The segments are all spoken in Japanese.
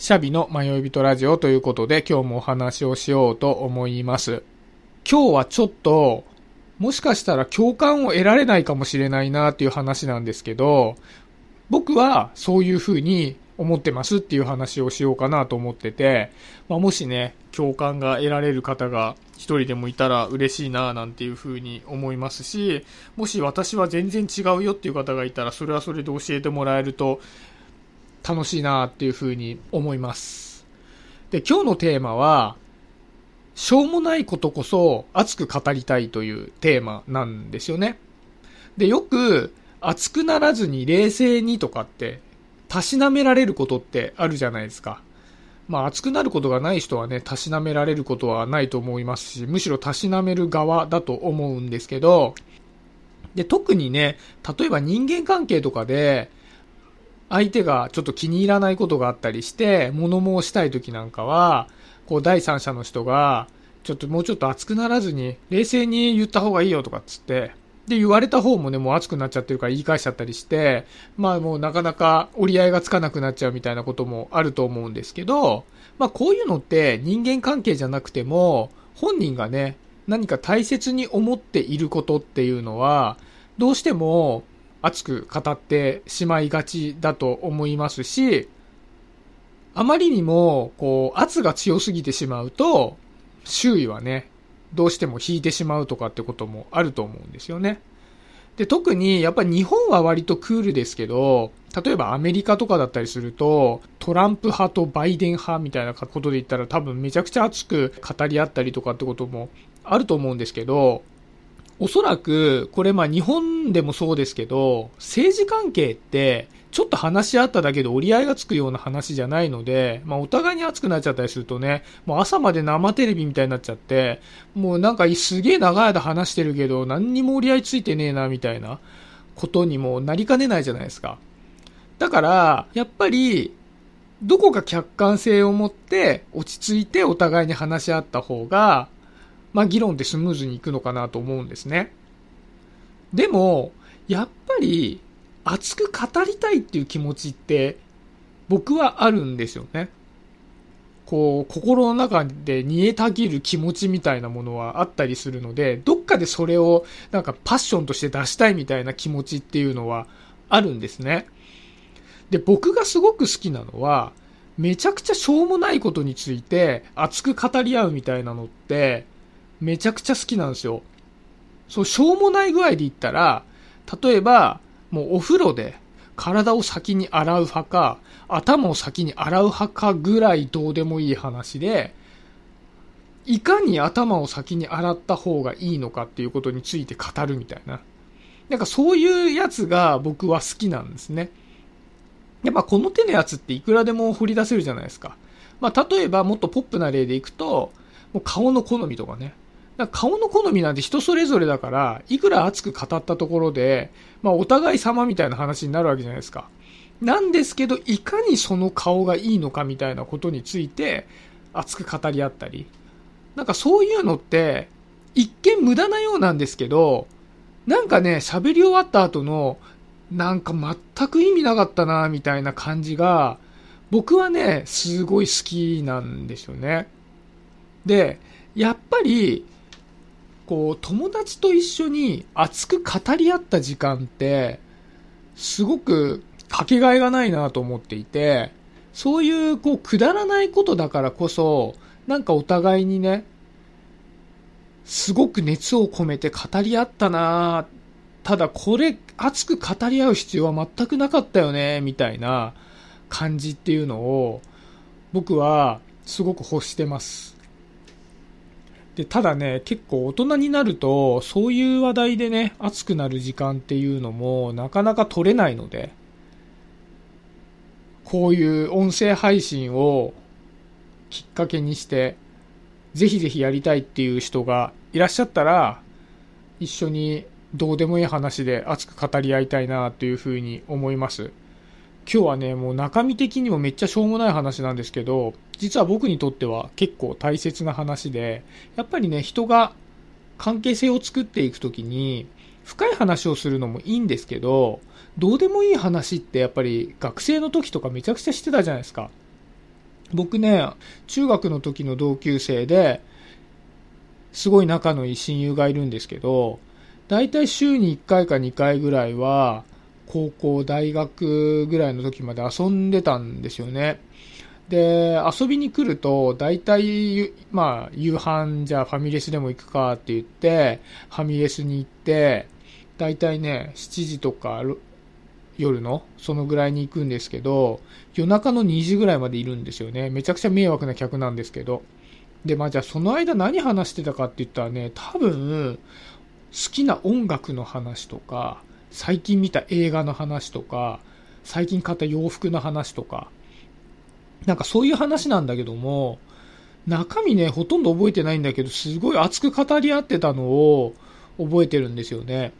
シャビの迷い人ラジオということで今日もお話をしようと思います。今日はちょっと、もしかしたら共感を得られないかもしれないなっていう話なんですけど、僕はそういうふうに思ってますっていう話をしようかなと思ってて、まあ、もしね、共感が得られる方が一人でもいたら嬉しいななんていうふうに思いますし、もし私は全然違うよっていう方がいたら、それはそれで教えてもらえると楽しいなっていうふうに思います。で、今日のテーマは、しょうもないことこそ熱く語りたいというテーマなんですよね。で、よく熱くならずに冷静にとかってたしなめられることってあるじゃないですか。まあ熱くなることがない人はね、たしなめられることはないと思いますし、むしろたしなめる側だと思うんですけど、で、特にね、例えば人間関係とかで、相手がちょっと気に入らないことがあったりして、物申したい時なんかは、こう第三者の人が、ちょっともうちょっと熱くならずに、冷静に言った方がいいよとかっつって、で、言われた方もね、もう熱くなっちゃってるから言い返しちゃったりして、まあもうなかなか折り合いがつかなくなっちゃうみたいなこともあると思うんですけど、まあこういうのって人間関係じゃなくても、本人がね、何か大切に思っていることっていうのは、どうしても熱く語ってしまいがちだと思いますし、あまりにも、こう、圧が強すぎてしまうと、周囲はね、どうしても引いてしまうとかってこともあると思うんですよね。で、特にやっぱ日本は割とクールですけど、例えばアメリカとかだったりすると、トランプ派とバイデン派みたいなことで言ったら多分めちゃくちゃ熱く語り合ったりとかってこともあると思うんですけど、おそらく、これまあ日本でもそうですけど、政治関係ってちょっと話し合っただけで折り合いがつくような話じゃないので、まあお互いに熱くなっちゃったりするとね、もう朝まで生テレビみたいになっちゃって、もうなんかすげえ長い間話してるけど、何にも折り合いついてねえな、みたいなことにもなりかねないじゃないですか。だから、やっぱり、どこか客観性を持って落ち着いてお互いに話し合った方が、まあ議論ってスムーズにいくのかなと思うんですね。でも、やっぱり熱く語りたいっていう気持ちって僕はあるんですよね。こう、心の中で煮えたぎる気持ちみたいなものはあったりするので、どっかでそれをなんかパッションとして出したいみたいな気持ちっていうのはあるんですね。で、僕がすごく好きなのは、めちゃくちゃしょうもないことについて熱く語り合うみたいなのって、めちゃくちゃ好きなんですよ。そう、しょうもない具合で言ったら、例えば、もうお風呂で体を先に洗う派か、頭を先に洗う派かぐらいどうでもいい話で、いかに頭を先に洗った方がいいのかっていうことについて語るみたいな。なんかそういうやつが僕は好きなんですね。やっぱこの手のやつっていくらでも掘り出せるじゃないですか。まあ例えばもっとポップな例でいくと、もう顔の好みとかね。顔の好みなんて人それぞれだから、いくら熱く語ったところで、まあお互い様みたいな話になるわけじゃないですか。なんですけど、いかにその顔がいいのかみたいなことについて、熱く語り合ったり。なんかそういうのって、一見無駄なようなんですけど、なんかね、喋り終わった後の、なんか全く意味なかったな、みたいな感じが、僕はね、すごい好きなんですよね。で、やっぱり、こう、友達と一緒に熱く語り合った時間って、すごくかけがえがないなと思っていて、そういう、こう、くだらないことだからこそ、なんかお互いにね、すごく熱を込めて語り合ったなただこれ、熱く語り合う必要は全くなかったよね、みたいな感じっていうのを、僕はすごく欲してます。で、ただね、結構大人になると、そういう話題でね、熱くなる時間っていうのもなかなか取れないので、こういう音声配信をきっかけにして、ぜひぜひやりたいっていう人がいらっしゃったら、一緒にどうでもいい話で熱く語り合いたいなというふうに思います。今日はね、もう中身的にもめっちゃしょうもない話なんですけど、実は僕にとっては結構大切な話で、やっぱりね、人が関係性を作っていくときに、深い話をするのもいいんですけど、どうでもいい話ってやっぱり学生の時とかめちゃくちゃしてたじゃないですか。僕ね、中学の時の同級生で、すごい仲のいい親友がいるんですけど、だいたい週に1回か2回ぐらいは、高校、大学ぐらいの時まで遊んでたんですよね。で、遊びに来ると、大体、まあ、夕飯じゃあファミレスでも行くかって言って、ファミレスに行って、大体ね、7時とか夜のそのぐらいに行くんですけど、夜中の2時ぐらいまでいるんですよね。めちゃくちゃ迷惑な客なんですけど。で、まあじゃあその間何話してたかって言ったらね、多分、好きな音楽の話とか、最近見た映画の話とか、最近買った洋服の話とか、なんかそういう話なんだけども、中身ね、ほとんど覚えてないんだけど、すごい熱く語り合ってたのを覚えてるんですよね。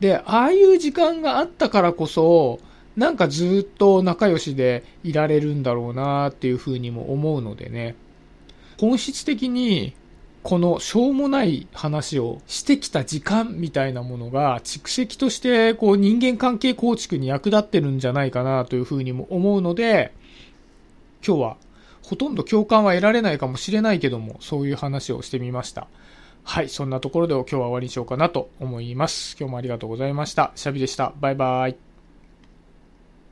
で、ああいう時間があったからこそ、なんかずっと仲良しでいられるんだろうなっていうふうにも思うのでね。本質的にこのしょうもない話をしてきた時間みたいなものが蓄積としてこう人間関係構築に役立ってるんじゃないかなというふうにも思うので、今日はほとんど共感は得られないかもしれないけども、そういう話をしてみました。はい、そんなところで今日は終わりにしようかなと思います。今日もありがとうございました。シャビでした。バイバイ。